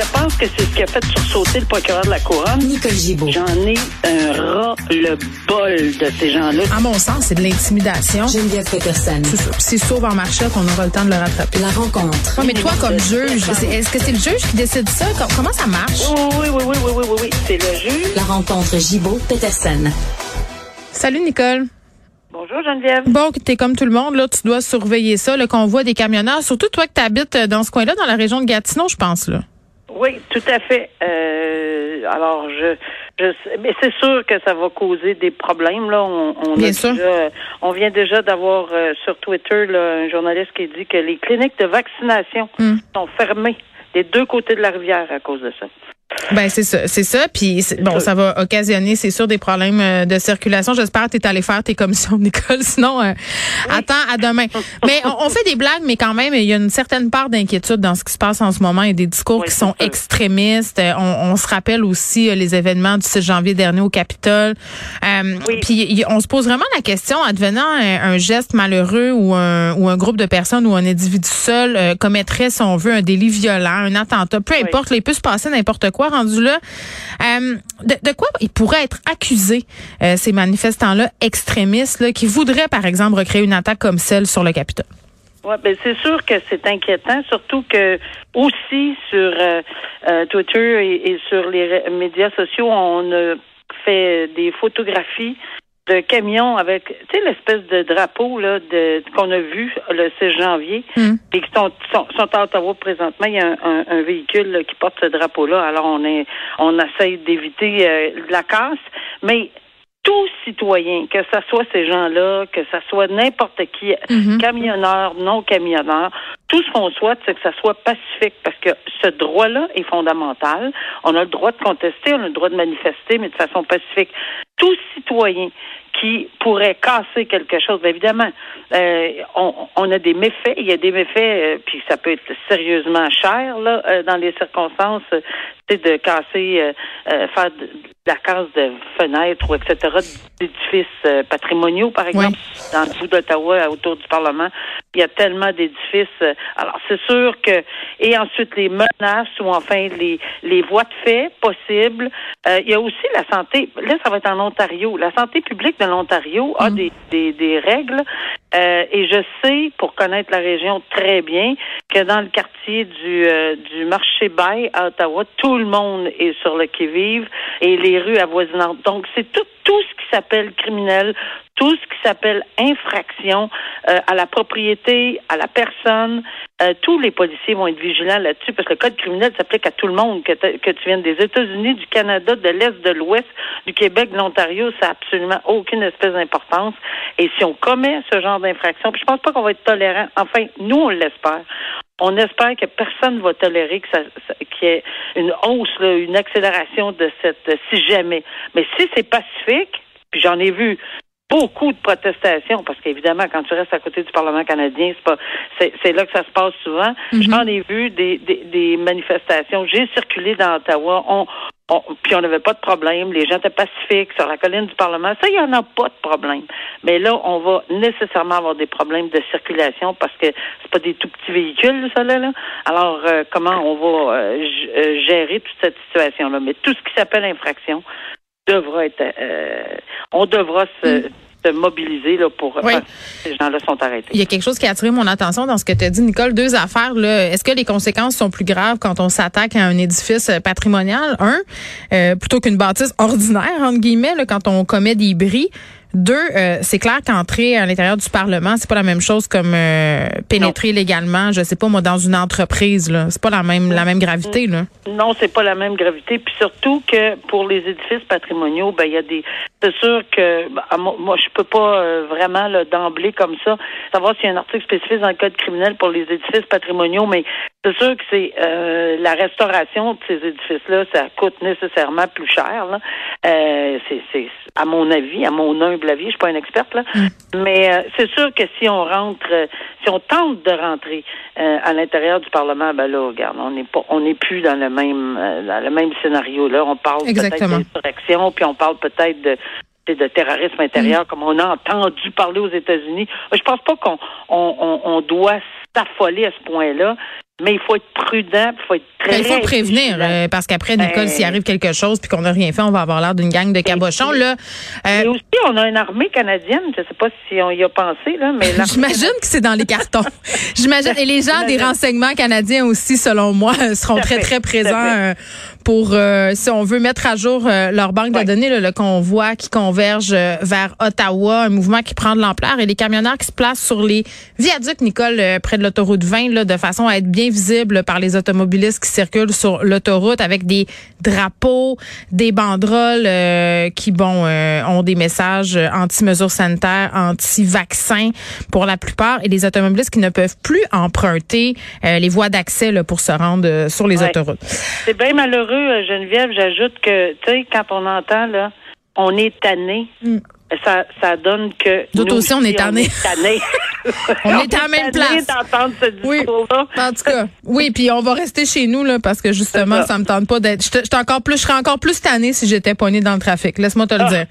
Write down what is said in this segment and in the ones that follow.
Je pense que c'est ce qui a fait sursauter le procureur de la Couronne. Nicole Gibault. J'en ai un ras le bol de ces gens-là. À mon sens, c'est de l'intimidation. Geneviève Peterson. C'est ça. C'est sauve en marché qu'on aura le temps de le rattraper. La rencontre. Ouais, mais toi, comme juge, est-ce que c'est le juge qui décide ça? Com- Comment ça marche? Oui, oui, oui, oui, oui, oui, oui, oui. C'est le juge. La rencontre Gibault-Peterson. Salut, Nicole. Bonjour, Geneviève. Bon, t'es comme tout le monde, là, tu dois surveiller ça, le convoi des camionneurs. Surtout toi que t'habites dans ce coin-là, dans la région de Gatineau, je pense, là. Oui, tout à fait. Euh, alors, je, je mais c'est sûr que ça va causer des problèmes. Là, on, on a Bien sûr. déjà- on vient déjà d'avoir euh, sur Twitter là, un journaliste qui dit que les cliniques de vaccination Hmm. sont fermées des deux côtés de la rivière à cause de ça. Ben c'est ça, c'est ça. Puis bon, ça va occasionner, c'est sûr, des problèmes euh, de circulation. J'espère que tu es allé faire tes commissions, Nicole. Sinon, euh, attends à demain. Mais on, on fait des blagues, mais quand même, il y a une certaine part d'inquiétude dans ce qui se passe en ce moment. Il y a des discours Oui, qui sont extrémistes. Euh, On, on se rappelle aussi euh, les événements du 6 janvier dernier au Capitole. Euh, Oui. Puis on se pose vraiment la question, advenant un, un geste malheureux ou un, ou un groupe de personnes ou un individu seul euh, commettrait, si on veut, un délit violent, un attentat, peu importe, il peut se passer n'importe quoi Euh, de, quoi ils pourraient être accusés, euh, ces manifestants-là extrémistes, qui voudraient, par exemple, recréer une attaque comme celle sur le Capitole? Ouais, ben c'est sûr que c'est inquiétant, surtout que aussi sur euh, Twitter et, et sur les médias sociaux, on a fait des photographies de camions avec, tu sais, l'espèce de drapeau là de qu'on a vu le 6 janvier Hmm. et qui sont, sont, sont à Ottawa présentement. Il y a un, un- un véhicule là, qui porte ce drapeau-là. Alors on est, on essaye d'éviter euh, la casse, mais tout citoyen, que ce soit ces gens-là, que ce soit n'importe qui, Mhm. camionneur, non camionneur, tout ce qu'on souhaite, c'est que ça soit pacifique, parce que ce droit-là est fondamental. On a le droit de contester, on a le droit de manifester, mais de façon pacifique. Tout citoyen qui pourrait casser quelque chose, bien évidemment, euh, on, on a des méfaits, il y a des méfaits, euh, puis ça peut être sérieusement cher là, euh, dans les circonstances, c'est de casser, euh, euh, faire de, la casse de fenêtres ou etc. d'édifices patrimoniaux, par exemple, dans le bout d'Ottawa, autour du Parlement. Il y a tellement d'édifices. alors, c'est sûr que et ensuite les menaces ou enfin les les voies de fait possibles. Euh, il y a aussi la santé. Là, ça va être en Ontario. La santé publique de l'Ontario a des, des des règles. Euh, et je sais, pour connaître la région très bien, que dans le quartier du euh, du marché Bay à Ottawa, tout le monde est sur le qui-vive et les rues avoisinantes. Donc, c'est tout tout ce qui s'appelle criminel, tout ce qui s'appelle infraction euh, à la propriété, à la personne. Euh, tous les policiers vont être vigilants là-dessus parce que le code criminel s'applique à tout le monde, que, que tu viennes des États-Unis, du Canada, de l'Est, de l'Ouest, du Québec, de l'Ontario, ça n'a absolument aucune espèce d'importance. Et si on commet ce genre d'infraction, puis je pense pas qu'on va être tolérant, enfin, nous, on l'espère. On espère que personne ne va tolérer que ça, ça- qu'il y ait une hausse, là, une accélération de cette si jamais. Mais si c'est pacifique, puis j'en ai vu beaucoup de protestations, parce qu'évidemment, quand tu restes à côté du Parlement canadien, c'est pas c'est, c'est là que ça se passe souvent. J'en ai vu des, des, des manifestations. J'ai circulé dans Ottawa. On, puis on n'avait pas de problème. Les gens étaient pacifiques sur la colline du Parlement. Ça, il n'y en a pas de problème. Mais là, on va nécessairement avoir des problèmes de circulation parce que c'est pas des tout petits véhicules, ça là. Alors, euh, comment on va euh, euh, gérer toute cette situation-là? Mais tout ce qui s'appelle infraction devra être euh, on devra se, se mobiliser là, pour Oui. que ces gens-là sont arrêtés. Il y a quelque chose qui a attiré mon attention dans ce que tu as dit, Nicole. Deux affaires. Là. Est-ce que les conséquences sont plus graves quand on s'attaque à un édifice euh, patrimonial? Un, euh, plutôt qu'une bâtisse ordinaire, entre guillemets, là, quand on commet des bris. Deux, euh, c'est clair qu'entrer à l'intérieur du Parlement, c'est pas la même chose comme euh, pénétrer légalement, je sais pas moi, dans une entreprise. Là, c'est pas la même la même gravité. Là. Non, c'est pas la même gravité. Puis surtout que pour les édifices patrimoniaux, ben il y a des. C'est sûr que ben, moi, je peux pas euh, vraiment là, d'emblée comme ça savoir s'il y a un article spécifique dans le code criminel pour les édifices patrimoniaux, mais c'est sûr que c'est euh, la restauration de ces édifices-là, ça coûte nécessairement plus cher. Là. Euh, c'est, c'est à mon avis, à mon humble avis, je suis pas une experte là, mais euh, c'est sûr que si on rentre, euh, si on tente de rentrer euh, à l'intérieur du Parlement, ben là, regarde, on n'est pas, on n'est plus dans le même, euh, dans le même scénario là. On parle peut-être Exactement. d'insurrection, puis on parle peut-être de de terrorisme intérieur, comme on a entendu parler aux États-Unis. Je pense pas qu'on on, on, on doit s'affoler à ce point-là. Mais il faut être prudent, il faut être très ben, Il faut prévenir, euh, parce qu'après, Nicole, s'il ben, arrive quelque chose puis qu'on n'a rien fait, on va avoir l'air d'une gang de cabochons. Là, euh, aussi, on a une armée canadienne, je ne sais pas si on y a pensé, là, mais J'imagine que c'est dans les cartons. J'imagine. Et les gens des renseignements canadiens aussi, selon moi, seront très, très présents euh, pour, si on veut mettre à jour leur banque de données, le convoi qui converge vers Ottawa, un mouvement qui prend de l'ampleur et les camionneurs qui se placent sur les viaducs, Nicole, près de l'autoroute 20, là, de façon à être bien visible par les automobilistes qui circulent sur l'autoroute avec des drapeaux, des banderoles euh, qui, bon, euh, ont des messages anti-mesures sanitaires, anti-vaccins pour la plupart, et les automobilistes qui ne peuvent plus emprunter euh, les voies d'accès pour se rendre sur les autoroutes. C'est bien malheureux, Geneviève. J'ajoute que, tu sais, quand on entend, là, on est tanné. Mm ça, ça donne que. Nous aussi, on est tannés. On est, à la même place. Ce oui. En tout cas, oui, puis on va rester chez nous là parce que justement, ça. me tente pas d'être. Je encore plus, je serais encore plus tannée si j'étais poignée dans le trafic. Laisse-moi te le ah. dire.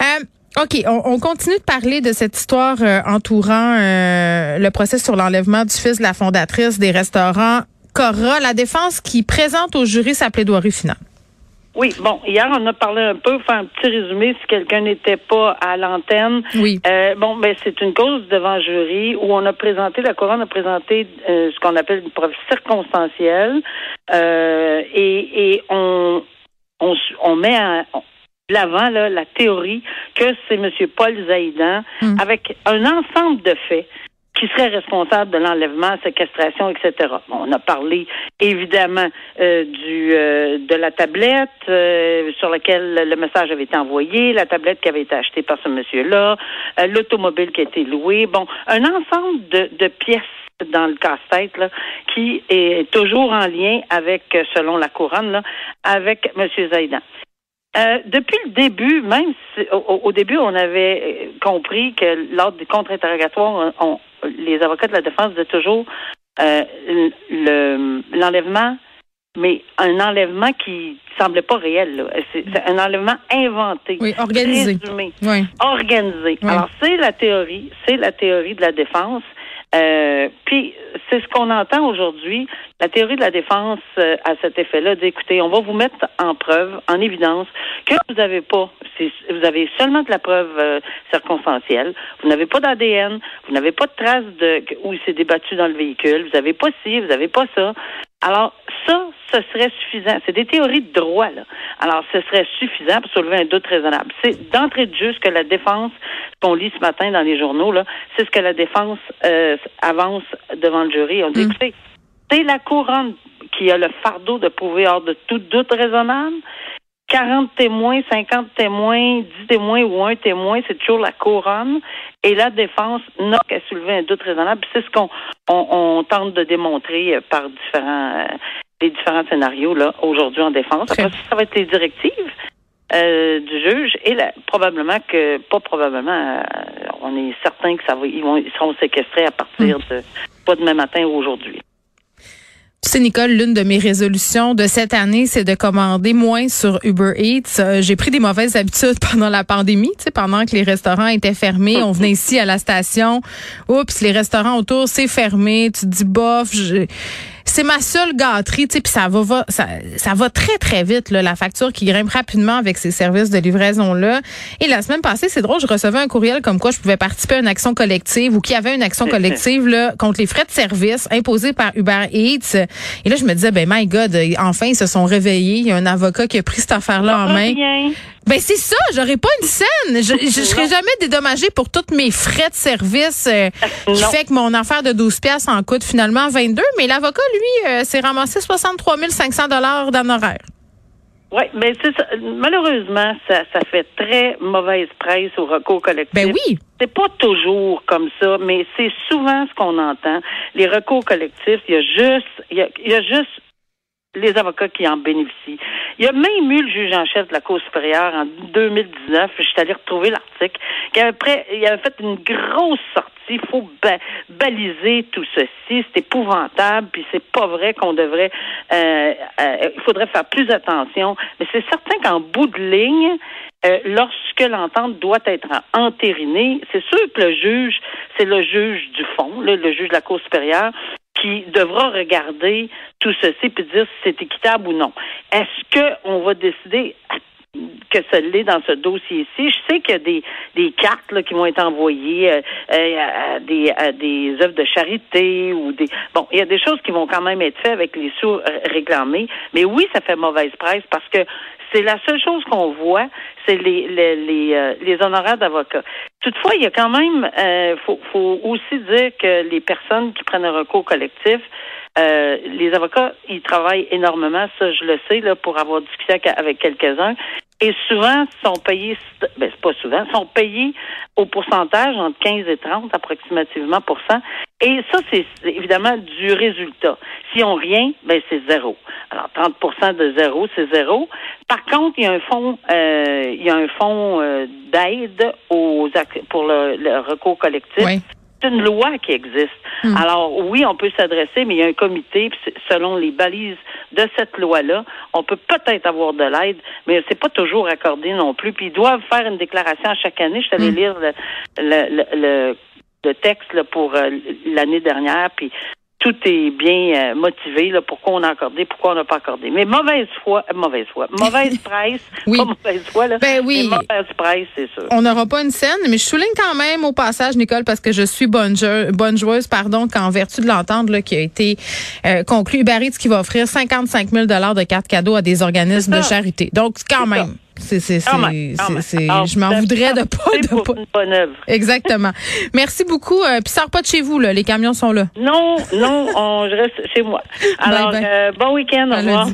Euh, OK, on, continue de parler de cette histoire euh, entourant euh, le procès sur l'enlèvement du fils de la fondatrice des restaurants Cora, la défense qui présente au jury sa plaidoirie finale. Oui, bon, hier on a parlé un peu, faire un petit résumé si quelqu'un n'était pas à l'antenne. Oui. Euh, bon, ben c'est une cause devant jury où on a présenté, la couronne a présenté euh, ce qu'on appelle une preuve circonstancielle euh, et, et on, on, on met à l'avant là, la théorie que c'est M. Paul Zaïdan hum. avec un ensemble de faits qui serait responsable de l'enlèvement, séquestration, etc. on a parlé évidemment euh, du euh, de la tablette euh, sur laquelle le message avait été envoyé, la tablette qui avait été achetée par ce monsieur-là, l'automobile qui a été louée. Bon, un ensemble de, de pièces dans le casse-tête qui est toujours en lien avec, selon la couronne, là, avec M. Zaïdan. Euh, depuis le début, même si, au, début, on avait compris que lors des contre-interrogatoires, les avocats de la défense disaient toujours euh, l'enlèvement, mais un enlèvement qui semblait pas réel. C'est un enlèvement inventé, oui, organisé, oui. organisé. Alors c'est la théorie, c'est la théorie de la défense. Euh, puis c'est ce qu'on entend aujourd'hui. La théorie de la défense euh, à cet effet-là, d'écouter, on va vous mettre en preuve, en évidence, que vous n'avez pas, vous avez seulement de la preuve euh, circonstancielle, vous n'avez pas d'ADN, vous n'avez pas de traces de où il s'est débattu dans le véhicule, vous n'avez pas ci, vous n'avez pas ça. Alors, ça, ce serait suffisant. C'est des théories de droit, là. Alors, ce serait suffisant pour soulever un doute raisonnable. C'est d'entrée de jeu ce que la défense, qu'on lit ce matin dans les journaux, là, c'est ce que la défense euh, avance devant le jury. On dit, mm. écoutez, c'est la couronne qui a le fardeau de prouver hors de tout doute raisonnable. 40 témoins, 50 témoins, 10 témoins ou un témoin, c'est toujours la couronne. Et la défense n'a qu'à soulever un doute raisonnable. C'est ce qu'on on, tente de démontrer par différents euh, les différents scénarios là aujourd'hui en défense. Après, ça va être les directives. Euh, du juge et probablement que pas probablement euh, on est certain que ça va ils vont ils seront séquestrés à partir hmm. de pas demain matin ou aujourd'hui. Tu sais, Nicole, l'une de mes résolutions de cette année, c'est de commander moins sur Uber Eats. Euh, j'ai pris des mauvaises habitudes pendant la pandémie, tu sais, pendant que les restaurants étaient fermés. On venait ici à la station. Oups, les restaurants autour, c'est fermé. Tu te dis, bof, c'est ma seule gâterie, tu sais, puis ça va, ça, ça va très très vite là, la facture qui grimpe rapidement avec ces services de livraison là. Et la semaine passée, c'est drôle, je recevais un courriel comme quoi je pouvais participer à une action collective ou qu'il y avait une action collective là contre les frais de service imposés par Uber Eats. Et là, je me disais, ben my God, enfin ils se sont réveillés. Il y a un avocat qui a pris cette affaire-là en main. Ben c'est ça, j'aurais pas une scène. Je, je, serais jamais dédommagée pour tous mes frais de service euh, qui fait que mon affaire de 12 pièces en coûte finalement 22, mais l'avocat lui euh, s'est ramassé 63 500 dollars d'honoraires. Oui, mais c'est ça. Malheureusement, ça, ça fait très mauvaise presse au recours collectif. Ben oui. C'est pas toujours comme ça, mais c'est souvent ce qu'on entend. Les recours collectifs, il y a juste, il y a, il y a juste les avocats qui en bénéficient. Il y a même eu le juge en chef de la Cour supérieure en 2019, je suis allée retrouver l'article, qui avait, il avait fait une grosse sortie. Il faut baliser tout ceci. C'est épouvantable, puis c'est pas vrai qu'on devrait... Euh, euh, il faudrait faire plus attention. Mais c'est certain qu'en bout de ligne, euh, lorsque l'entente doit être entérinée, c'est sûr que le juge, c'est le juge du fond, le juge de la Cour supérieure, qui devra regarder tout ceci puis dire si c'est équitable ou non. Est-ce qu'on va décider que ça l'est dans ce dossier-ci? Je sais qu'il y a des, des cartes là, qui vont être envoyées euh, euh, à, des, des œuvres de charité ou des bon, il y a des choses qui vont quand même être faites avec les sous réclamés. Mais oui, ça fait mauvaise presse parce que c'est la seule chose qu'on voit, c'est les les les, euh, les honoraires d'avocats. Toutefois, il y a quand même, euh, faut, faut aussi dire que les personnes qui prennent un recours collectif, euh, les avocats, ils travaillent énormément, ça je le sais là pour avoir discuté avec quelques-uns. Et souvent, sont payés, ben c'est pas souvent, sont payés au pourcentage entre 15 et 30 approximativement pour cent. Et ça, c'est évidemment du résultat. Si on rien, ben c'est zéro. Alors 30% de zéro, c'est zéro. Par contre, il y a un fonds, euh, il y a un fonds euh, d'aide aux pour le, le recours collectif. Oui c'est une loi qui existe. Hmm. Alors oui, on peut s'adresser, mais il y a un comité, selon les balises de cette loi-là, on peut peut-être avoir de l'aide, mais c'est pas toujours accordé non plus. Puis ils doivent faire une déclaration à chaque année. Je allée hmm. lire le, le, le, le texte là, pour euh, l'année dernière, puis tout est bien euh, motivé, là, pourquoi on a accordé, pourquoi on n'a pas accordé. Mais mauvaise foi, euh, mauvaise foi, mauvaise presse, oui. pas mauvaise foi, là. Ben oui. mauvaise presse, c'est sûr. On n'aura pas une scène, mais je souligne quand même au passage, Nicole, parce que je suis bonne, bonne joueuse, pardon, qu'en vertu de l'entente qui a été euh, conclue, Uber qui va offrir 55 000 de cartes cadeaux à des organismes de charité. Donc, quand même. C'est, c'est, c'est, je m'en voudrais de pas, de pas. Une bonne œuvre. Exactement. Merci beaucoup. Euh, puis sors pas de chez vous, là. Les camions sont là. Non, non, on, je reste chez moi. Alors, euh, bon week-end. Au revoir.